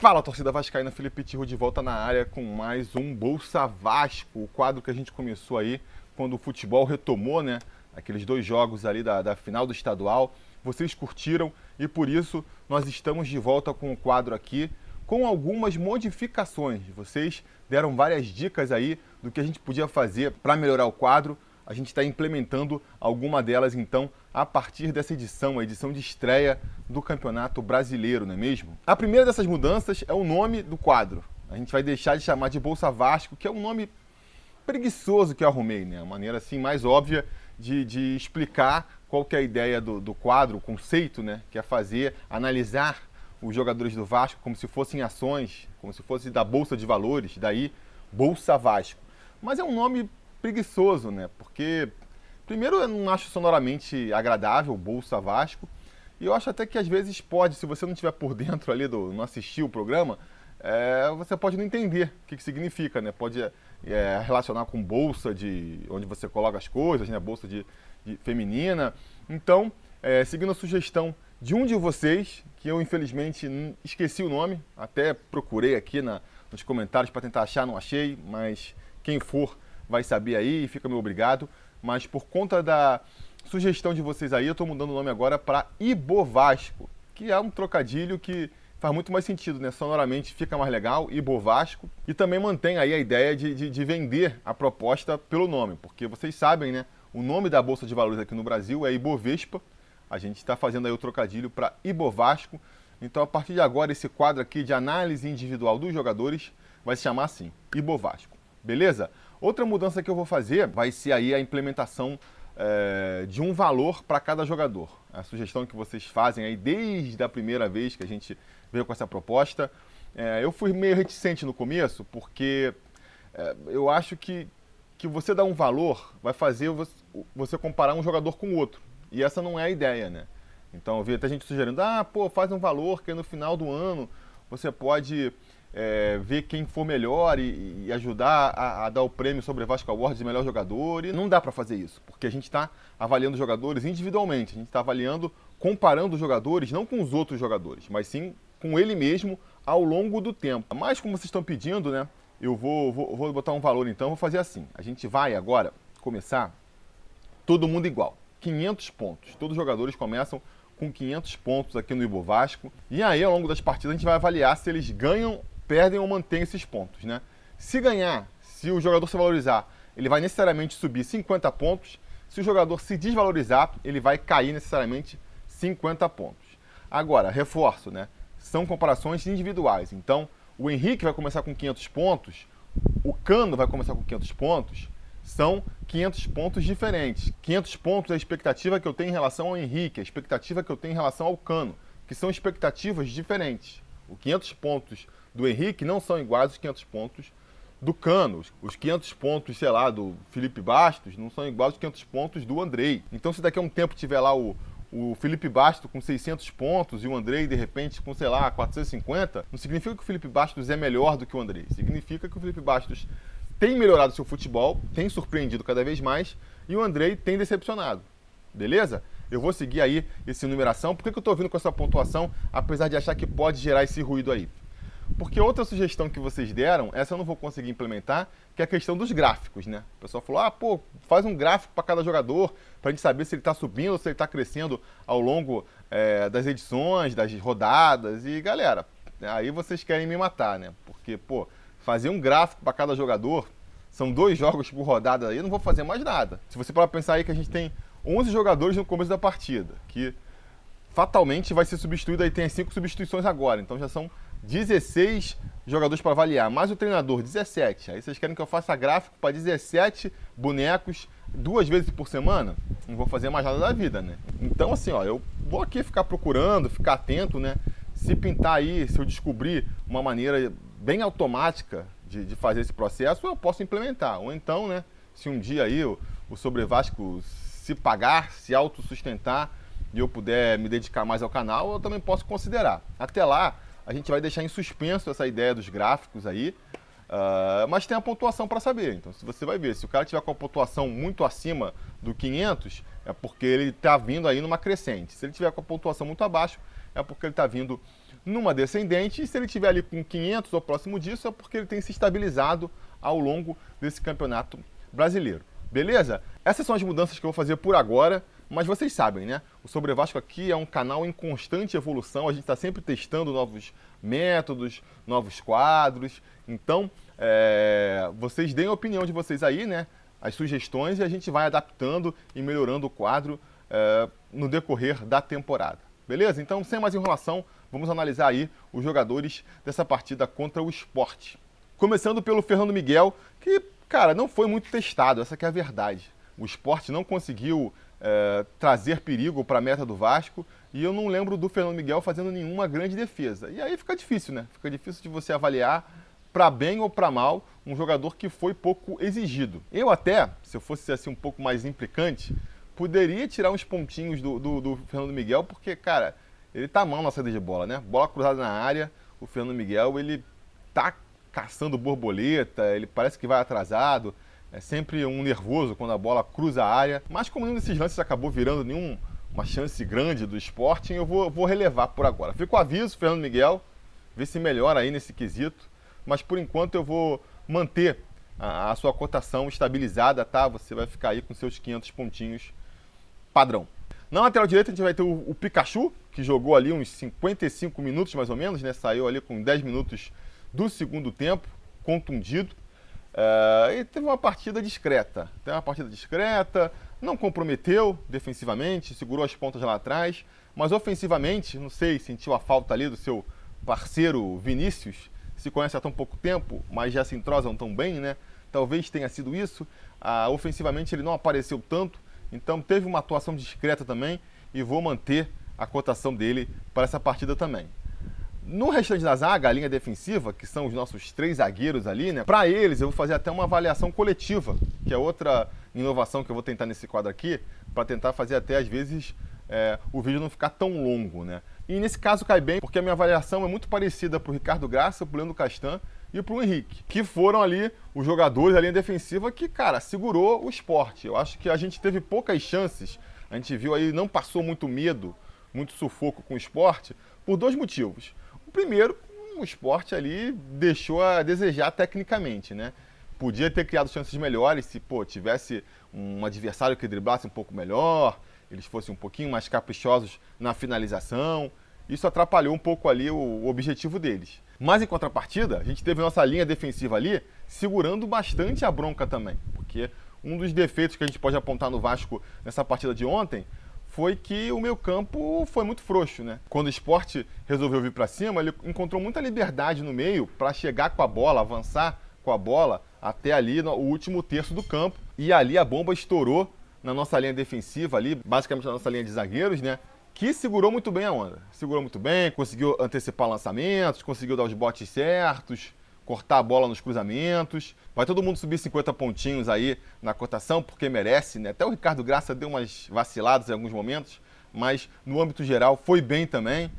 Fala, torcida vascaína, Felipe Tirro de volta na área com mais um Bolsa Vasco, o quadro que a gente começou aí quando o futebol retomou, né? Aqueles dois jogos ali da, da final do estadual. Vocês curtiram e por isso nós estamos de volta com o quadro aqui com algumas modificações. Vocês deram várias dicas aí do que a gente podia fazer para melhorar o quadro. A gente está implementando alguma delas então a partir dessa edição, a edição de estreia do Campeonato Brasileiro, não é mesmo? A primeira dessas mudanças é o nome do quadro. A gente vai deixar de chamar de Bolsa Vasco, que é um nome preguiçoso que eu arrumei, né? A maneira assim mais óbvia de, de explicar qual que é a ideia do, do quadro, o conceito, né? Que é fazer, analisar os jogadores do Vasco como se fossem ações, como se fosse da Bolsa de Valores, daí Bolsa Vasco. Mas é um nome preguiçoso, né? Porque, primeiro, eu não acho sonoramente agradável Bolsa Vasco, e eu acho até que às vezes pode, se você não estiver por dentro ali, do, não assistir o programa, é, você pode não entender o que, que significa, né? Pode é, relacionar com bolsa de onde você coloca as coisas, né? Bolsa de, de feminina. Então, é, seguindo a sugestão de um de vocês, que eu infelizmente esqueci o nome, até procurei aqui na, nos comentários para tentar achar, não achei, mas quem for vai saber aí fica meu obrigado. Mas por conta da sugestão de vocês aí, eu estou mudando o nome agora para Ibovasco, que é um trocadilho que faz muito mais sentido, né? Sonoramente fica mais legal, Ibovasco. E também mantém aí a ideia de, de, de vender a proposta pelo nome, porque vocês sabem, né? O nome da Bolsa de Valores aqui no Brasil é Ibovespa, a gente está fazendo aí o trocadilho para Ibovasco. Então, a partir de agora, esse quadro aqui de análise individual dos jogadores vai se chamar assim, Ibovasco. Beleza? Outra mudança que eu vou fazer vai ser aí a implementação é, de um valor para cada jogador. A sugestão que vocês fazem aí desde a primeira vez que a gente veio com essa proposta. É, eu fui meio reticente no começo, porque é, eu acho que, que você dar um valor vai fazer você, você comparar um jogador com o outro. E essa não é a ideia, né? Então eu vi até gente sugerindo, ah, pô, faz um valor que no final do ano você pode é, ver quem for melhor e, e ajudar a, a, dar o prêmio sobre Vasco Awards de melhor jogador. E não dá para fazer isso, porque a gente está avaliando jogadores individualmente. A gente está avaliando, comparando os jogadores, não com os outros jogadores, mas sim com ele mesmo ao longo do tempo. Mas como vocês estão pedindo, né? Eu vou, vou, vou botar um valor então, vou fazer assim. A gente vai agora começar todo mundo igual. 500 pontos. Todos os jogadores começam com 500 pontos aqui no Ibovasco. E aí, ao longo das partidas, a gente vai avaliar se eles ganham, perdem ou mantêm esses pontos, né? Se ganhar, se o jogador se valorizar, ele vai necessariamente subir 50 pontos. Se o jogador se desvalorizar, ele vai cair necessariamente 50 pontos. Agora, reforço, né? São comparações individuais. Então, o Henrique vai começar com 500 pontos, o Cano vai começar com 500 pontos, são 500 pontos diferentes. 500 pontos é a expectativa que eu tenho em relação ao Henrique, a expectativa que eu tenho em relação ao Cano, que são expectativas diferentes. Os 500 pontos do Henrique não são iguais aos 500 pontos do Cano. Os 500 pontos, sei lá, do Felipe Bastos não são iguais aos 500 pontos do Andrei. Então, se daqui a um tempo tiver lá o, o Felipe Bastos com 600 pontos e o Andrei, de repente, com, sei lá, 450, não significa que o Felipe Bastos é melhor do que o Andrei. Significa que o Felipe Bastos tem melhorado seu futebol, tem surpreendido cada vez mais e o Andrei tem decepcionado. Beleza? Eu vou seguir aí essa numeração. Por que, que eu estou vindo com essa pontuação, apesar de achar que pode gerar esse ruído aí? Porque outra sugestão que vocês deram, essa eu não vou conseguir implementar, que é a questão dos gráficos, né? O pessoal falou, ah, pô, faz um gráfico para cada jogador, para a gente saber se ele está subindo ou se ele está crescendo ao longo é, das edições, das rodadas. E, galera, aí vocês querem me matar, né? Porque, pô, fazer um gráfico para cada jogador, são dois jogos por rodada aí, eu não vou fazer mais nada. Se você para pensar aí que a gente tem 11 jogadores no começo da partida, que fatalmente vai ser substituído, aí tem as 5 substituições agora, então já são 16 jogadores para avaliar, mais o treinador, 17. Aí vocês querem que eu faça gráfico para 17 bonecos duas vezes por semana? Não vou fazer mais nada da vida, né? Então, assim, ó, eu vou aqui ficar procurando, ficar atento, né? Se pintar aí, se eu descobrir uma maneira bem automática de, de, fazer esse processo, eu posso implementar. Ou então, né, se um dia aí o, o Sobre Vasco se pagar, se autossustentar e eu puder me dedicar mais ao canal, eu também posso considerar. Até lá, a gente vai deixar em suspenso essa ideia dos gráficos aí, uh, mas tem a pontuação para saber. Então, se você vai ver, se o cara tiver com a pontuação muito acima do 500, é porque ele está vindo aí numa crescente. Se ele tiver com a pontuação muito abaixo, é porque ele está vindo numa descendente. E se ele tiver ali com 500 ou próximo disso, é porque ele tem se estabilizado ao longo desse campeonato brasileiro. Beleza? Essas são as mudanças que eu vou fazer por agora. Mas vocês sabem, né? O Sobre Vasco aqui é um canal em constante evolução. A gente está sempre testando novos métodos, novos quadros. Então, é, vocês deem a opinião de vocês aí, né? As sugestões e a gente vai adaptando e melhorando o quadro é, no decorrer da temporada. Beleza? Então, sem mais enrolação, vamos analisar aí os jogadores dessa partida contra o esporte. Começando pelo Fernando Miguel, que, cara, não foi muito testado, essa é a verdade. O esporte não conseguiu é, trazer perigo para a meta do Vasco e eu não lembro do Fernando Miguel fazendo nenhuma grande defesa. E aí fica difícil, né? Fica difícil de você avaliar para bem ou para mal um jogador que foi pouco exigido. Eu até, se eu fosse assim um pouco mais implicante, poderia tirar uns pontinhos do, do, do Fernando Miguel, porque, cara, ele tá mal na saída de bola, né? Bola cruzada na área, o Fernando Miguel, ele tá caçando borboleta, ele parece que vai atrasado. É sempre um nervoso quando a bola cruza a área. Mas como nenhum desses lances acabou virando nenhum uma chance grande do Sporting, eu vou, vou relevar por agora. Fica o aviso, Fernando Miguel, ver se melhora aí nesse quesito. Mas por enquanto eu vou manter a, a sua cotação estabilizada, tá? Você vai ficar aí com seus 500 pontinhos padrão. Na lateral direita a gente vai ter o, o, Pikachu, que jogou ali uns 55 minutos mais ou menos, né? Saiu ali com 10 minutos do segundo tempo, contundido. Uh, e teve uma partida discreta. Teve uma partida discreta, não comprometeu defensivamente, segurou as pontas lá atrás, mas ofensivamente, não sei, sentiu a falta ali do seu parceiro Vinícius, se conhece há tão pouco tempo, mas já se entrosam tão bem, né? Talvez tenha sido isso. Uh, ofensivamente ele não apareceu tanto, então teve uma atuação discreta também e vou manter a cotação dele para essa partida também. No restante da zaga, a linha defensiva, que são os nossos três zagueiros ali, né? Para eles, eu vou fazer até uma avaliação coletiva, que é outra inovação que eu vou tentar nesse quadro aqui, para tentar fazer até às vezes é, o vídeo não ficar tão longo, né? E nesse caso cai bem, porque a minha avaliação é muito parecida para o Ricardo Graça, para Leandro Castan e para o Henrique, que foram ali os jogadores da linha defensiva que, cara, segurou o esporte. Eu acho que a gente teve poucas chances, a gente viu aí, não passou muito medo, muito sufoco com o esporte, por dois motivos. O primeiro, o esporte ali deixou a desejar tecnicamente, né? Podia ter criado chances melhores se, pô, tivesse um adversário que driblasse um pouco melhor, eles fossem um pouquinho mais caprichosos na finalização. Isso atrapalhou um pouco ali o objetivo deles. Mas em contrapartida, a gente teve nossa linha defensiva ali segurando bastante a bronca também, porque um dos defeitos que a gente pode apontar no Vasco nessa partida de ontem foi que o meu campo foi muito frouxo, né? Quando o esporte resolveu vir para cima, ele encontrou muita liberdade no meio para chegar com a bola, avançar com a bola até ali no último terço do campo. E ali a bomba estourou na nossa linha defensiva ali, basicamente na nossa linha de zagueiros, né? Que segurou muito bem a onda. Segurou muito bem, conseguiu antecipar lançamentos, conseguiu dar os botes certos, cortar a bola nos cruzamentos. Vai todo mundo subir 50 pontinhos aí na cotação, porque merece, né? Até o Ricardo Graça deu umas vaciladas em alguns momentos, mas no âmbito geral foi bem também.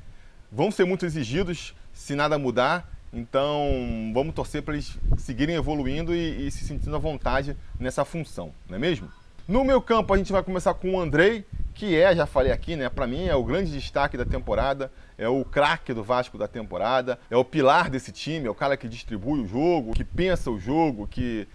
Vão ser muito exigidos se nada mudar, então vamos torcer para eles seguirem evoluindo e, e se sentindo à vontade nessa função, não é mesmo? No meu campo a gente vai começar com o Andrei, que é, já falei aqui, né, para mim é o grande destaque da temporada, é o craque do Vasco da temporada, é o pilar desse time, é o cara que distribui o jogo, que pensa o jogo, que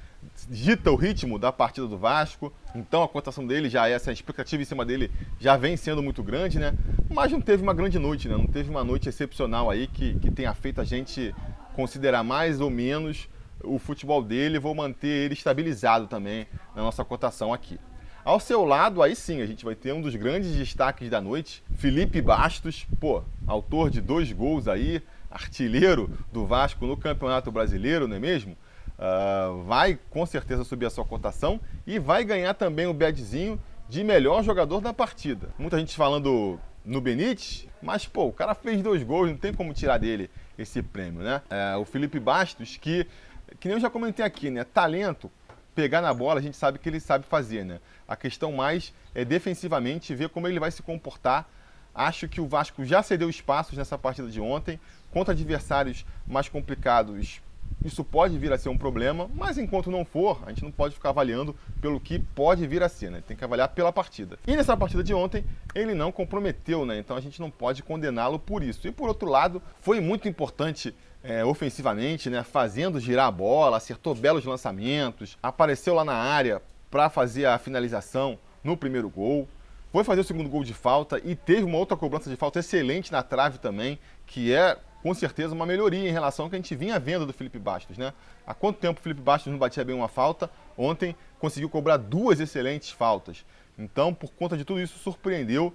dita o ritmo da partida do Vasco. Então a cotação dele já é essa expectativa em cima dele já vem sendo muito grande, né? Mas não teve uma grande noite, né? Não teve uma noite excepcional aí que, que tenha feito a gente considerar mais ou menos o futebol dele, vou manter ele estabilizado também na nossa cotação aqui. Ao seu lado, aí sim, a gente vai ter um dos grandes destaques da noite, Felipe Bastos, pô, autor de dois gols aí, artilheiro do Vasco no Campeonato Brasileiro, não é mesmo? Uh, vai com certeza subir a sua cotação e vai ganhar também o badzinho de melhor jogador da partida. Muita gente falando no Benítez, mas pô, o cara fez dois gols, não tem como tirar dele esse prêmio, né? É, o Felipe Bastos, que que nem eu já comentei aqui, né? Talento, pegar na bola, a gente sabe que ele sabe fazer, né? A questão mais é defensivamente ver como ele vai se comportar. Acho que o Vasco já cedeu espaços nessa partida de ontem contra adversários mais complicados. isso pode vir a ser um problema, mas enquanto não for, a gente não pode ficar avaliando pelo que pode vir a ser, né? Tem que avaliar pela partida. E nessa partida de ontem, ele não comprometeu, né? Então a gente não pode condená-lo por isso. E por outro lado, foi muito importante é, ofensivamente, né? Fazendo girar a bola, acertou belos lançamentos, apareceu lá na área para fazer a finalização no primeiro gol. Foi fazer o segundo gol de falta e teve uma outra cobrança de falta excelente na trave também, que é com certeza uma melhoria em relação ao que a gente vinha vendo do Felipe Bastos, né? Há quanto tempo o Felipe Bastos não batia bem uma falta? Ontem conseguiu cobrar duas excelentes faltas. Então, por conta de tudo isso, surpreendeu,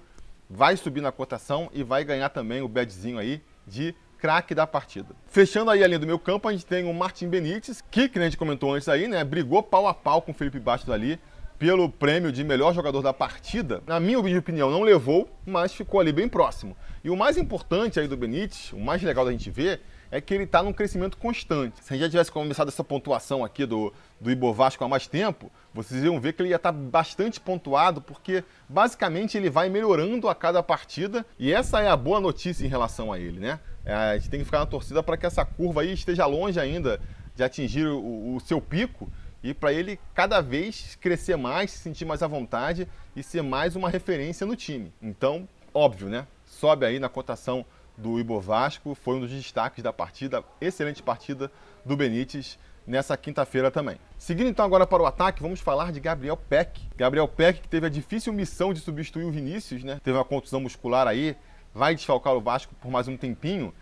vai subir na cotação e vai ganhar também o badzinho aí de craque da partida. Fechando aí a linha do meu campo, a gente tem o Martin Benítez, que, que a gente comentou antes aí, né? Brigou pau a pau com o Felipe Bastos ali pelo prêmio de melhor jogador da partida. Na minha opinião, não levou, mas ficou ali bem próximo. E o mais importante aí do Benítez, o mais legal da gente ver, é que ele está num crescimento constante. Se a gente já tivesse começado essa pontuação aqui do, do Ibo Vasco há mais tempo, vocês iam ver que ele ia estar tá bastante pontuado, porque basicamente ele vai melhorando a cada partida, e essa é a boa notícia em relação a ele, né? É, a gente tem que ficar na torcida para que essa curva aí esteja longe ainda de atingir o, o seu pico, e para ele cada vez crescer mais, se sentir mais à vontade e ser mais uma referência no time. Então, óbvio, né? sobe aí na cotação do Ibo Vasco, foi um dos destaques da partida, excelente partida do Benítez nessa quinta-feira também. Seguindo então agora para o ataque, vamos falar de Gabriel Peck. Gabriel Peck que teve a difícil missão de substituir o Vinícius, né? Teve uma contusão muscular aí, vai desfalcar o Vasco por mais um tempinho.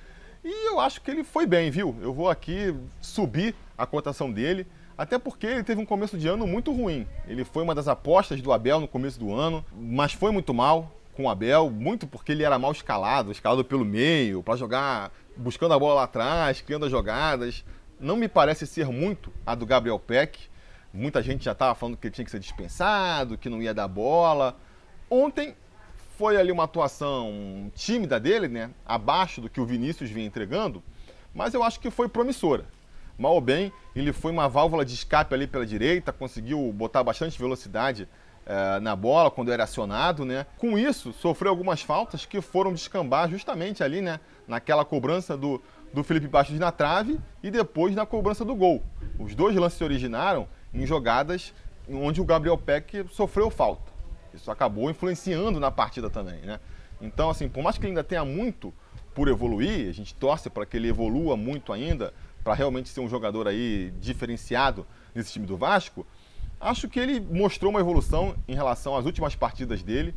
E eu acho que ele foi bem, viu? Eu vou aqui subir a cotação dele, até porque ele teve um começo de ano muito ruim. Ele foi uma das apostas do Abel no começo do ano, mas foi muito mal com o Abel, muito porque ele era mal escalado, escalado pelo meio, para jogar buscando a bola lá atrás, criando as jogadas. Não me parece ser muito a do Gabriel Peck. Muita gente já estava falando que ele tinha que ser dispensado, que não ia dar bola. Ontem foi ali uma atuação tímida dele, né? Abaixo do que o Vinícius vinha entregando, mas eu acho que foi promissora. Mal ou bem, ele foi uma válvula de escape ali pela direita, conseguiu botar bastante velocidade é, na bola quando era acionado, né? Com isso, sofreu algumas faltas que foram descambar justamente ali, né? Naquela cobrança do, do Felipe Bastos na trave e depois na cobrança do gol. Os dois lances se originaram em jogadas onde o Gabriel Peck sofreu falta. Isso acabou influenciando na partida também, né? Então, assim, por mais que ele ainda tenha muito por evoluir, a gente torce para que ele evolua muito ainda, para realmente ser um jogador aí diferenciado nesse time do Vasco, Acho que ele mostrou uma evolução em relação às últimas partidas dele,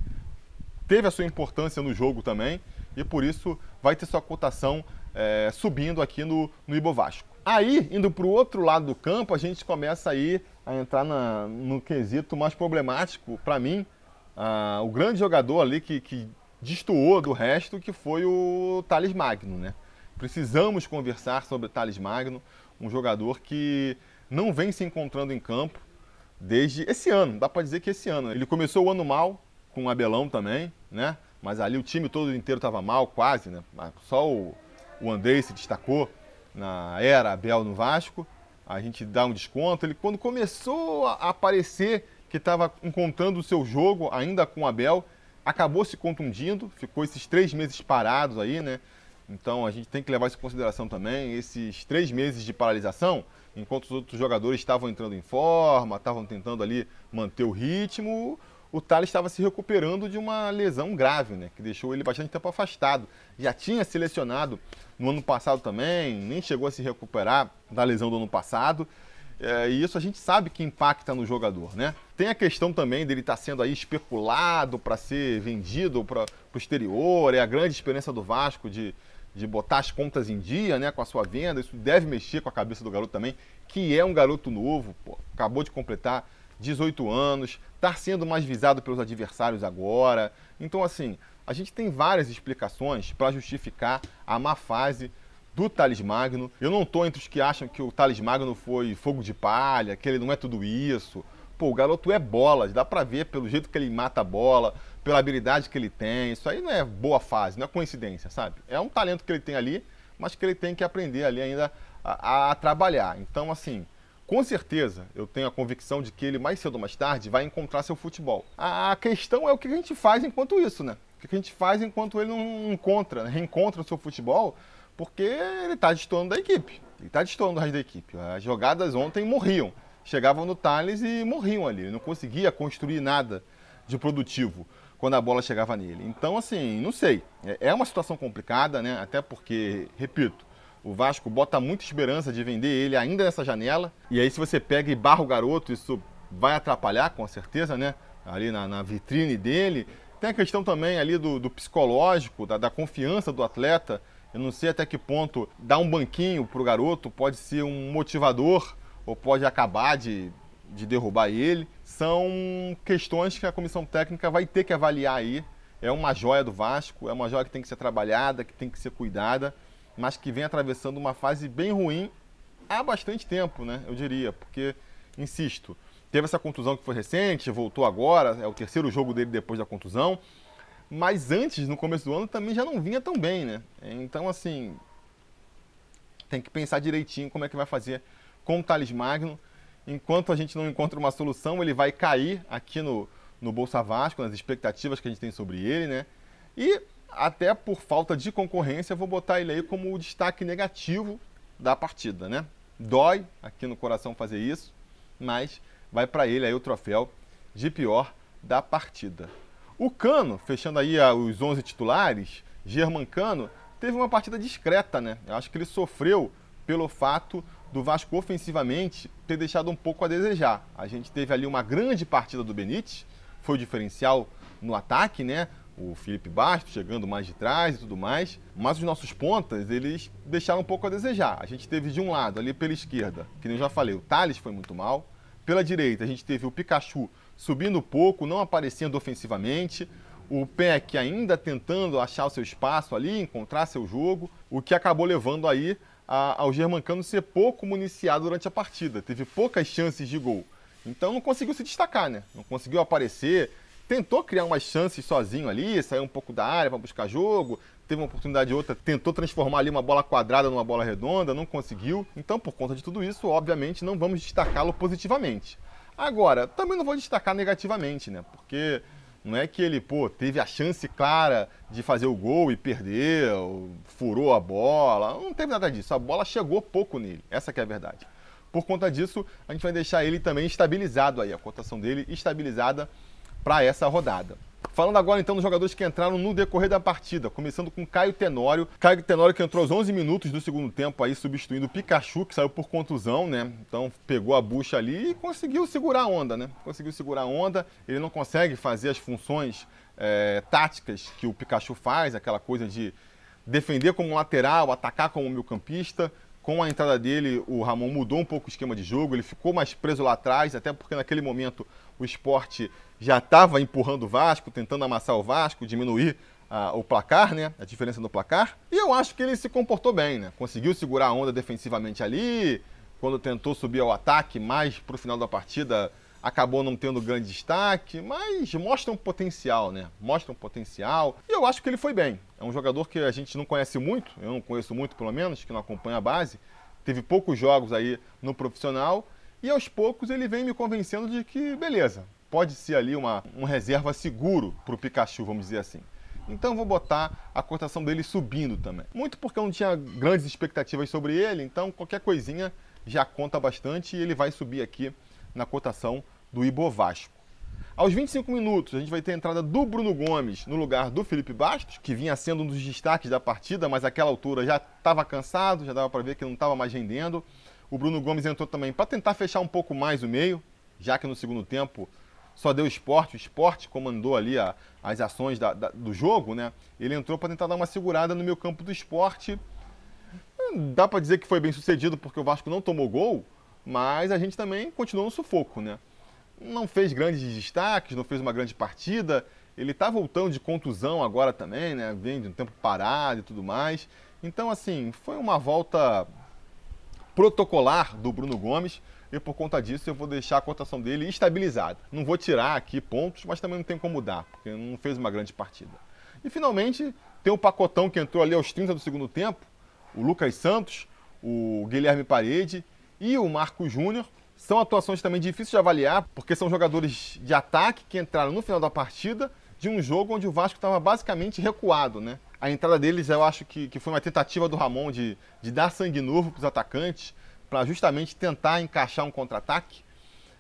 teve a sua importância no jogo também, e por isso vai ter sua cotação é, subindo aqui no, no Ibo Vasco. Aí, indo para o outro lado do campo, a gente começa aí a entrar na, no quesito mais problemático para mim. o grande jogador ali que, que destoou do resto, que foi o Thales Magno, né? Precisamos conversar sobre Thales Magno, um jogador que não vem se encontrando em campo, desde esse ano, dá para dizer que esse ano. Ele começou o ano mal, com o Abelão também, né? Mas ali o time todo inteiro estava mal, quase, né? Só o, o Andrei se destacou na era Abel no Vasco. A gente dá um desconto. Ele, quando começou a aparecer que estava encontrando o seu jogo, ainda com o Abel, acabou se contundindo, ficou esses três meses parados aí, né? Então a gente tem que levar isso em consideração também. Esses três meses de paralisação enquanto os outros jogadores estavam entrando em forma, estavam tentando ali manter o ritmo, o Thales estava se recuperando de uma lesão grave, né, que deixou ele bastante tempo afastado. Já tinha selecionado no ano passado também, nem chegou a se recuperar da lesão do ano passado. É, e isso a gente sabe que impacta no jogador, né? Tem a questão também dele estar tá sendo aí especulado para ser vendido para o exterior, é a grande experiência do Vasco de, de botar as contas em dia, né, com a sua venda. Isso deve mexer com a cabeça do garoto também, que é um garoto novo, pô, acabou de completar 18 anos, está sendo mais visado pelos adversários agora. Então, assim, a gente tem várias explicações para justificar a má fase do Thales Magno. Eu não estou entre os que acham que o Thales Magno foi fogo de palha, que ele não é tudo isso. Pô, o garoto é bola, dá para ver pelo jeito que ele mata a bola, pela habilidade que ele tem. Isso aí não é boa fase, não é coincidência, sabe? É um talento que ele tem ali, mas que ele tem que aprender ali ainda a, a trabalhar. Então, assim, com certeza eu tenho a convicção de que ele mais cedo ou mais tarde vai encontrar seu futebol. A, questão é o que a gente faz enquanto isso, né? O que a gente faz enquanto ele não encontra, né? reencontra o seu futebol, porque ele está destoando da equipe. Ele está destoando o resto da equipe. As jogadas ontem morriam. Chegavam no Thales e morriam ali. Ele não conseguia construir nada de produtivo quando a bola chegava nele. Então, assim, não sei. É, é uma situação complicada, né? Até porque, repito, o Vasco bota muita esperança de vender ele ainda nessa janela. E aí, se você pega e barra o garoto, isso vai atrapalhar, com certeza, né? Ali na, na vitrine dele. Tem a questão também ali do, do psicológico, da, da, confiança do atleta. Eu não sei até que ponto dar um banquinho para o garoto pode ser um motivador ou pode acabar de, de derrubar ele. São questões que a comissão técnica vai ter que avaliar aí. É uma joia do Vasco, é uma joia que tem que ser trabalhada, que tem que ser cuidada mas que vem atravessando uma fase bem ruim há bastante tempo, né? Eu diria, porque, insisto, teve essa contusão que foi recente, voltou agora, é o terceiro jogo dele depois da contusão, mas antes, no começo do ano, também já não vinha tão bem, né? Então, assim, tem que pensar direitinho como é que vai fazer com o Thales Magno. Enquanto a gente não encontra uma solução, ele vai cair aqui no, no Bolsa Vasco, nas expectativas que a gente tem sobre ele, né? E até por falta de concorrência, vou botar ele aí como o destaque negativo da partida, né? Dói aqui no coração fazer isso, mas vai para ele aí o troféu de pior da partida. O Cano, fechando aí os 11 titulares, German Cano, teve uma partida discreta, né? Eu acho que ele sofreu pelo fato do Vasco ofensivamente ter deixado um pouco a desejar. A gente teve ali uma grande partida do Benítez, foi o diferencial no ataque, né? o Felipe Bastos chegando mais de trás e tudo mais, mas os nossos pontas, eles deixaram um pouco a desejar. A gente teve de um lado, ali pela esquerda, que nem eu já falei, o Thales foi muito mal. Pela direita, a gente teve o Pikachu subindo pouco, não aparecendo ofensivamente. O Peck ainda tentando achar o seu espaço ali, encontrar seu jogo, o que acabou levando aí a, ao Germancano ser pouco municiado durante a partida. Teve poucas chances de gol. Então não conseguiu se destacar, né? Não conseguiu aparecer, tentou criar umas chances sozinho ali, saiu um pouco da área para buscar jogo, teve uma oportunidade outra, tentou transformar ali uma bola quadrada numa bola redonda, não conseguiu. Então, por conta de tudo isso, obviamente, não vamos destacá-lo positivamente. Agora, também não vou destacar negativamente, né? Porque não é que ele, pô, teve a chance clara de fazer o gol e perdeu, furou a bola. Não teve nada disso. A bola chegou pouco nele. Essa é a verdade. Por conta disso, a gente vai deixar ele também estabilizado aí, a cotação dele estabilizada para essa rodada. Falando agora então dos jogadores que entraram no decorrer da partida, começando com Caio Tenório. Caio Tenório que entrou aos 11 minutos do segundo tempo aí, substituindo o Pikachu, que saiu por contusão, né? Então pegou a bucha ali e conseguiu segurar a onda, né? Conseguiu segurar a onda. Ele não consegue fazer as funções é, táticas que o Pikachu faz, aquela coisa de defender como lateral, atacar como meio-campista. Com a entrada dele, o Ramon mudou um pouco o esquema de jogo, ele ficou mais preso lá atrás, até porque naquele momento o esporte já estava empurrando o Vasco, tentando amassar o Vasco, diminuir uh, o placar, né? A diferença no placar. E eu acho que ele se comportou bem, né? Conseguiu segurar a onda defensivamente ali. Quando tentou subir ao ataque, mais para o final da partida, acabou não tendo grande destaque, mas mostra um potencial, né? Mostra um potencial. E eu acho que ele foi bem. É um jogador que a gente não conhece muito, eu não conheço muito pelo menos, que não acompanha a base. Teve poucos jogos aí no profissional e aos poucos ele vem me convencendo de que, beleza, pode ser ali uma, um reserva seguro para o Pikachu, vamos dizer assim. Então vou botar a cotação dele subindo também. Muito porque eu não tinha grandes expectativas sobre ele, então qualquer coisinha já conta bastante e ele vai subir aqui na cotação do Ibovasco. Aos 25 minutos, a gente vai ter a entrada do Bruno Gomes no lugar do Felipe Bastos, que vinha sendo um dos destaques da partida, mas àquela altura já estava cansado, já dava para ver que não estava mais rendendo. O Bruno Gomes entrou também para tentar fechar um pouco mais o meio, já que no segundo tempo só deu esporte, o esporte comandou ali a, as ações da, da, do jogo, né? Ele entrou para tentar dar uma segurada no meu campo do esporte. Dá para dizer que foi bem sucedido porque o Vasco não tomou gol, mas a gente também continuou no sufoco, né? Não fez grandes destaques, não fez uma grande partida. Ele está voltando de contusão agora também, né? Vem de um tempo parado e tudo mais. Então, assim, foi uma volta protocolar do Bruno Gomes e por conta disso eu vou deixar a cotação dele estabilizada. Não vou tirar aqui pontos, mas também não tem como mudar, porque não fez uma grande partida. E finalmente tem o pacotão que entrou ali aos 30 do segundo tempo, o Lucas Santos, o Guilherme Parede e o Marco Júnior. São atuações também difíceis de avaliar, porque são jogadores de ataque que entraram no final da partida de um jogo onde o Vasco estava basicamente recuado, né? A entrada deles eu acho que, que foi uma tentativa do Ramon de, de dar sangue novo para os atacantes, para justamente tentar encaixar um contra-ataque.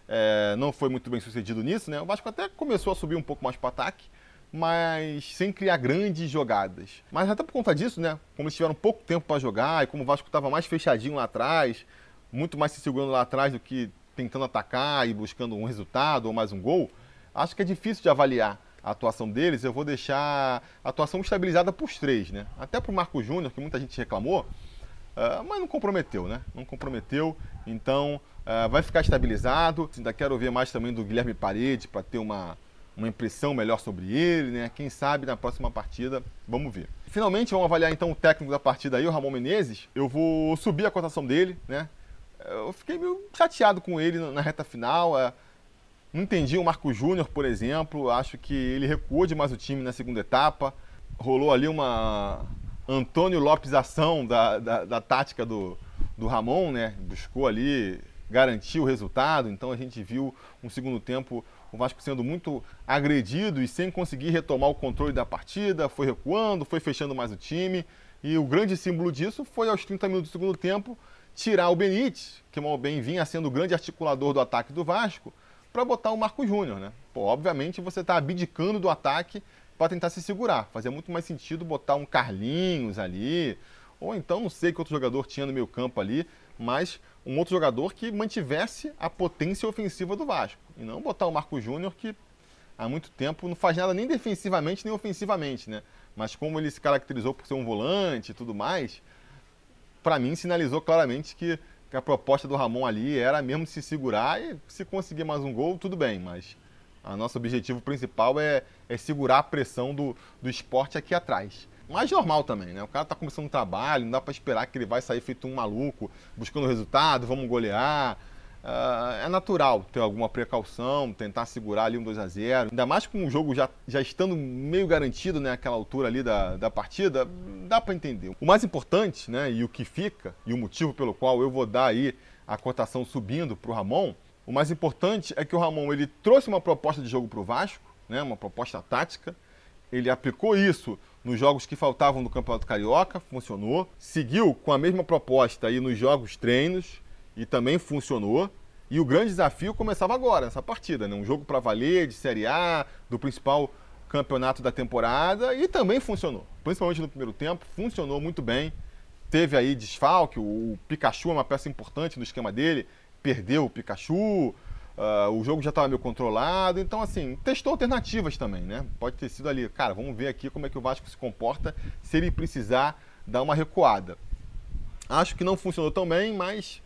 É, não foi muito bem sucedido nisso, né? O Vasco até começou a subir um pouco mais para o ataque, mas sem criar grandes jogadas. Mas até por conta disso, né? Como eles tiveram pouco tempo para jogar e como o Vasco estava mais fechadinho lá atrás, muito mais se segurando lá atrás do que tentando atacar e buscando um resultado ou mais um gol, acho que é difícil de avaliar a atuação deles. Eu vou deixar a atuação estabilizada para os três, né? Até para o Marco Júnior, que muita gente reclamou, uh, mas não comprometeu, né? Não comprometeu, então uh, vai ficar estabilizado. Ainda quero ver mais também do Guilherme Parede para ter uma uma impressão melhor sobre ele, né? Quem sabe na próxima partida, vamos ver. Finalmente, vamos avaliar então o técnico da partida aí, o Ramon Menezes. Eu vou subir a cotação dele, né? Eu fiquei meio chateado com ele na reta final. É... Não entendi o Marco Júnior, por exemplo. Acho que ele recuou demais o time na segunda etapa. Rolou ali uma Antônio Lopes ação da, da, da tática do, do Ramon, né? Buscou ali garantir o resultado. Então a gente viu um segundo tempo o Vasco sendo muito agredido e sem conseguir retomar o controle da partida, foi recuando, foi fechando mais o time. E o grande símbolo disso foi aos 30 minutos do segundo tempo tirar o Benítez, que mal bem vinha sendo o grande articulador do ataque do Vasco, para botar o Marco Júnior, né? Pô, obviamente você está abdicando do ataque para tentar se segurar. Fazia muito mais sentido botar um Carlinhos ali, ou então não sei que outro jogador tinha no meio campo ali, mas um outro jogador que mantivesse a potência ofensiva do Vasco. E não botar o Marco Júnior, que há muito tempo não faz nada nem defensivamente nem ofensivamente, né? Mas como ele se caracterizou por ser um volante e tudo mais, para mim sinalizou claramente que, que, a proposta do Ramon ali era mesmo se segurar e se conseguir mais um gol, tudo bem, mas o nosso objetivo principal é, é segurar a pressão do, do esporte aqui atrás mais normal também, né? O cara tá começando um trabalho, não dá para esperar que ele vai sair feito um maluco, buscando resultado, vamos golear. Uh, é natural ter alguma precaução, tentar segurar ali um 2 a 0 Ainda mais com o jogo já, já estando meio garantido naquela né, altura ali da, da partida, dá para entender. O mais importante, né, e o que fica, e o motivo pelo qual eu vou dar aí a cotação subindo para o Ramon, o mais importante é que o Ramon ele trouxe uma proposta de jogo para o Vasco, né, uma proposta tática, ele aplicou isso nos jogos que faltavam do Campeonato Carioca, funcionou. Seguiu com a mesma proposta aí nos jogos treinos e também funcionou. E o grande desafio começava agora, nessa partida, né? Um jogo para valer de Série A, do principal campeonato da temporada e também funcionou. Principalmente no primeiro tempo, funcionou muito bem. Teve aí desfalque, o Pikachu é uma peça importante no esquema dele, perdeu o Pikachu, Uh, o jogo já estava meio controlado, então assim, testou alternativas também, né? Pode ter sido ali, cara, vamos ver aqui como é que o Vasco se comporta se ele precisar dar uma recuada. Acho que não funcionou tão bem, mas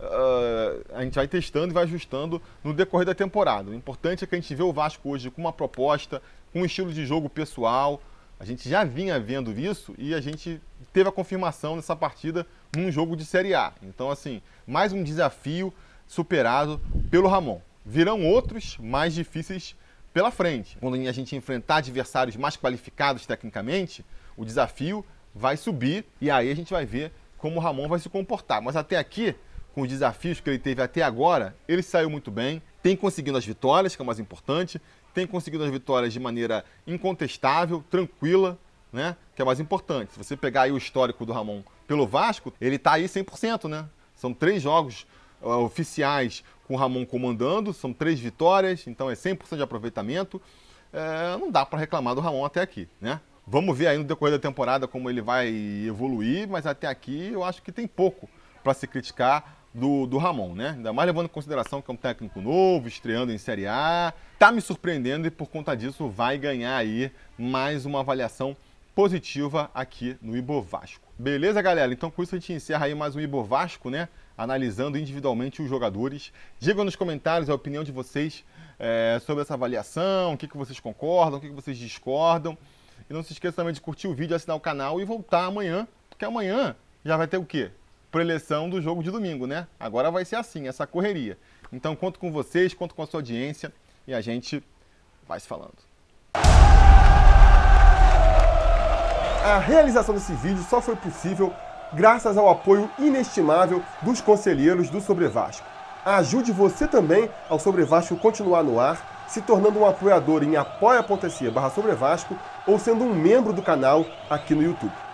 uh, a gente vai testando e vai ajustando no decorrer da temporada. O importante é que a gente vê o Vasco hoje com uma proposta, com um estilo de jogo pessoal. A gente já vinha vendo isso e a gente teve a confirmação nessa partida num jogo de Série A. Então, assim, mais um desafio superado pelo Ramon. Virão outros mais difíceis pela frente. Quando a gente enfrentar adversários mais qualificados tecnicamente, o desafio vai subir e aí a gente vai ver como o Ramon vai se comportar. Mas até aqui, com os desafios que ele teve até agora, ele saiu muito bem, tem conseguido as vitórias, que é o mais importante, tem conseguido as vitórias de maneira incontestável, tranquila, né? Que é mais importante. Se você pegar aí o histórico do Ramon pelo Vasco, ele está aí 100%, né? São três jogos uh, oficiais com o Ramon comandando, são três vitórias, então é 100% de aproveitamento. É, não dá para reclamar do Ramon até aqui, né? Vamos ver aí no decorrer da temporada como ele vai evoluir, mas até aqui eu acho que tem pouco para se criticar do, do Ramon, né? Ainda mais levando em consideração que é um técnico novo, estreando em Série A. Tá me surpreendendo e por conta disso vai ganhar aí mais uma avaliação positiva aqui no Ibo Vasco. Beleza, galera? Então com isso a gente encerra aí mais um Ibo Vasco, né? analisando individualmente os jogadores. Digam nos comentários a opinião de vocês é, sobre essa avaliação, o que, que vocês concordam, o que, que vocês discordam. E não se esqueça também de curtir o vídeo, assinar o canal e voltar amanhã, porque amanhã já vai ter o quê? Preleção do jogo de domingo, né? Agora vai ser assim, essa correria. Então conto com vocês, conto com a sua audiência e a gente vai se falando. A realização desse vídeo só foi possível graças ao apoio inestimável dos conselheiros do Sobre Vasco. ajude você também ao Sobre Vasco continuar no ar, se tornando um apoiador em apoia.se barra Sobre Vasco ou sendo um membro do canal aqui no YouTube.